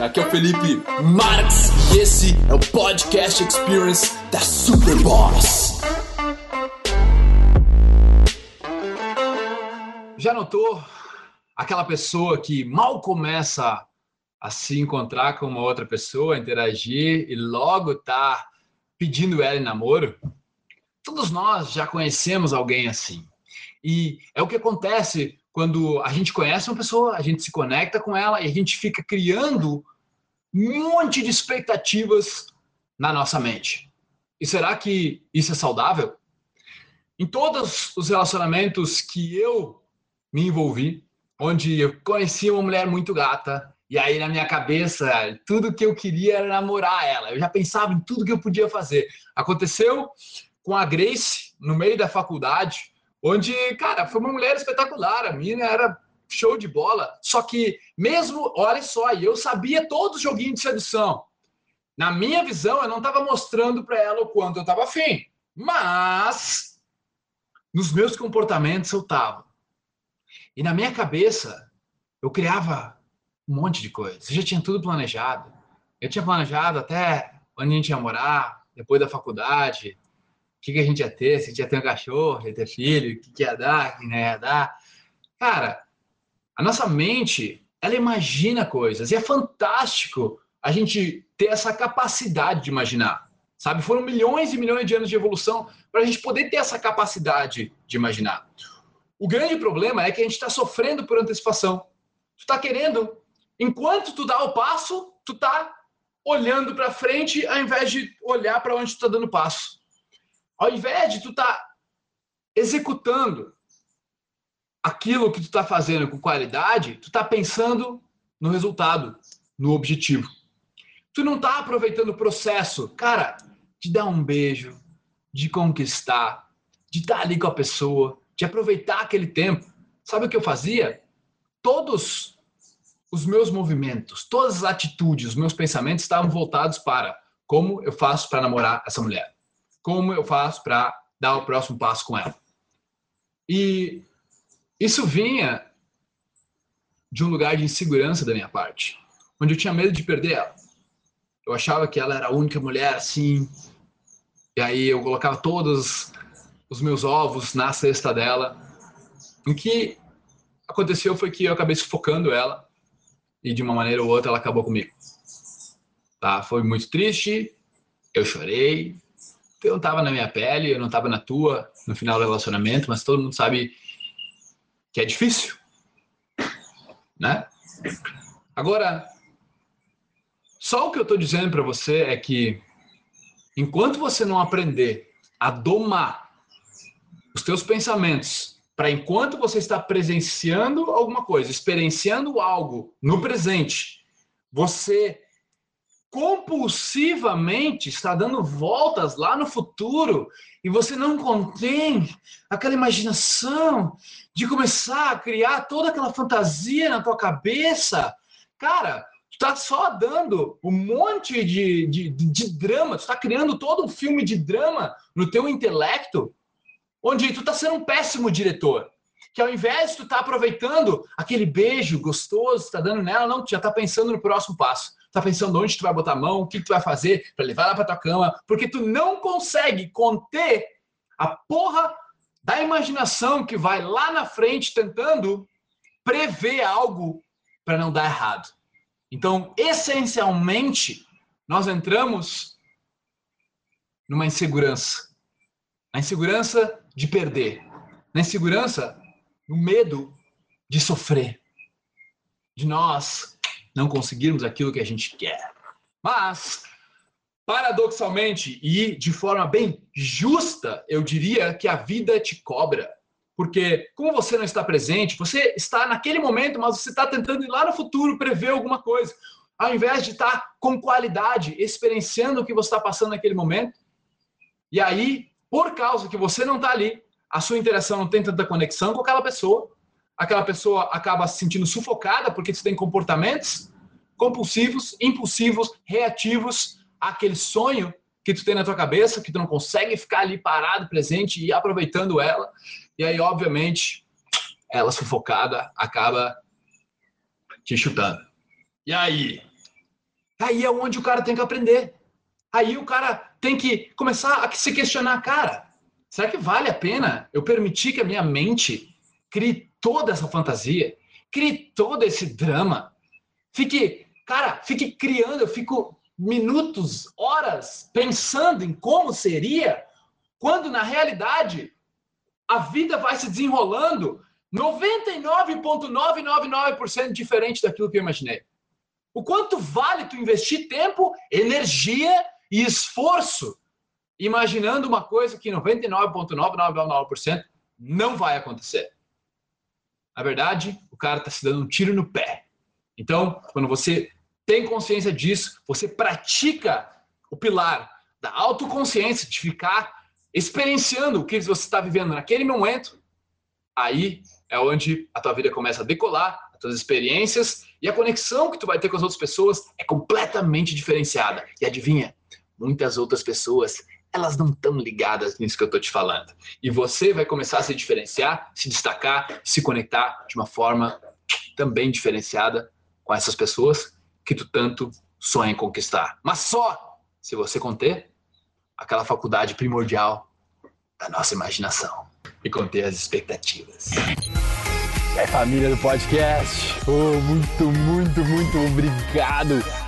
aqui é o Felipe Marx e esse é o Podcast Experience da Superboss. Já notou aquela pessoa que mal começa a se encontrar com uma outra pessoa, interagir e logo tá pedindo ela em namoro? Todos nós já conhecemos alguém assim. E é o que acontece quando a gente conhece uma pessoa, a gente se conecta com ela e a gente fica criando um monte de expectativas na nossa mente. E será que isso é saudável? Em todos os relacionamentos que eu me envolvi, onde eu conheci uma mulher muito gata, e aí na minha cabeça, tudo que eu queria era namorar ela. Eu já pensava em tudo que eu podia fazer. Aconteceu com a Grace no meio da faculdade, onde, cara, foi uma mulher espetacular, a mina era show de bola, só que mesmo, olha só, eu sabia todos os joguinhos de sedução. Na minha visão, eu não estava mostrando para ela o quanto eu estava afim, mas nos meus comportamentos eu estava. E na minha cabeça, eu criava um monte de coisas. Eu já tinha tudo planejado. Eu tinha planejado até onde a gente ia morar, depois da faculdade, que, que a gente ia ter, se a gente ia ter um cachorro, ia ter filho, o que, que ia dar, que não ia dar. Cara, a nossa mente, ela imagina coisas e é fantástico a gente ter essa capacidade de imaginar. Sabe, foram milhões e milhões de anos de evolução para a gente poder ter essa capacidade de imaginar. O grande problema é que a gente está sofrendo por antecipação. Tu está querendo, enquanto tu dá o passo, tu está olhando para frente ao invés de olhar para onde tu está dando passo. Ao invés de tu tá executando aquilo que tu está fazendo com qualidade, tu está pensando no resultado, no objetivo. Tu não está aproveitando o processo, cara, de dar um beijo, de conquistar, de estar tá ali com a pessoa, de aproveitar aquele tempo. Sabe o que eu fazia? Todos os meus movimentos, todas as atitudes, os meus pensamentos estavam voltados para como eu faço para namorar essa mulher como eu faço para dar o próximo passo com ela. E isso vinha de um lugar de insegurança da minha parte, onde eu tinha medo de perder ela. Eu achava que ela era a única mulher assim, e aí eu colocava todos os meus ovos na cesta dela. O que aconteceu foi que eu acabei sufocando ela e de uma maneira ou outra ela acabou comigo. Tá? Foi muito triste, eu chorei, eu não estava na minha pele, eu não estava na tua no final do relacionamento, mas todo mundo sabe que é difícil, né? Agora, só o que eu estou dizendo para você é que enquanto você não aprender a domar os teus pensamentos para enquanto você está presenciando alguma coisa, experienciando algo no presente, você compulsivamente está dando voltas lá no futuro e você não contém aquela imaginação de começar a criar toda aquela fantasia na tua cabeça, cara, tu tá só dando um monte de, de, de drama, tu está criando todo um filme de drama no teu intelecto, onde tu tá sendo um péssimo diretor. Que ao invés de tu tá aproveitando aquele beijo gostoso, tá dando nela, não, tu já tá pensando no próximo passo tá pensando onde tu vai botar a mão, o que tu vai fazer para levar ela para tua cama, porque tu não consegue conter a porra da imaginação que vai lá na frente tentando prever algo para não dar errado. Então, essencialmente, nós entramos numa insegurança. A insegurança de perder. Na insegurança, no medo de sofrer. De nós não conseguirmos aquilo que a gente quer. Mas, paradoxalmente e de forma bem justa, eu diria que a vida te cobra. Porque, como você não está presente, você está naquele momento, mas você está tentando ir lá no futuro prever alguma coisa. Ao invés de estar com qualidade, experienciando o que você está passando naquele momento. E aí, por causa que você não está ali, a sua interação não tem tanta conexão com aquela pessoa, aquela pessoa acaba se sentindo sufocada porque você tem comportamentos compulsivos, impulsivos, reativos àquele sonho que tu tem na tua cabeça, que tu não consegue ficar ali parado, presente e aproveitando ela. E aí, obviamente, ela sufocada acaba te chutando. E aí, Aí é onde o cara tem que aprender. Aí o cara tem que começar a se questionar, cara, será que vale a pena eu permitir que a minha mente crie toda essa fantasia, crie todo esse drama, fique, cara, fique criando, eu fico minutos, horas pensando em como seria, quando na realidade a vida vai se desenrolando 99,999% diferente daquilo que eu imaginei. O quanto vale tu investir tempo, energia e esforço imaginando uma coisa que 99,999% não vai acontecer. Na verdade, o cara está se dando um tiro no pé. Então, quando você tem consciência disso, você pratica o pilar da autoconsciência, de ficar experienciando o que você está vivendo naquele momento, aí é onde a tua vida começa a decolar, as tuas experiências e a conexão que tu vai ter com as outras pessoas é completamente diferenciada. E adivinha, muitas outras pessoas elas não estão ligadas nisso que eu estou te falando. E você vai começar a se diferenciar, se destacar, se conectar de uma forma também diferenciada com essas pessoas que tu tanto sonha em conquistar. Mas só se você conter aquela faculdade primordial da nossa imaginação e conter as expectativas. É família do podcast. Oh, muito, muito, muito obrigado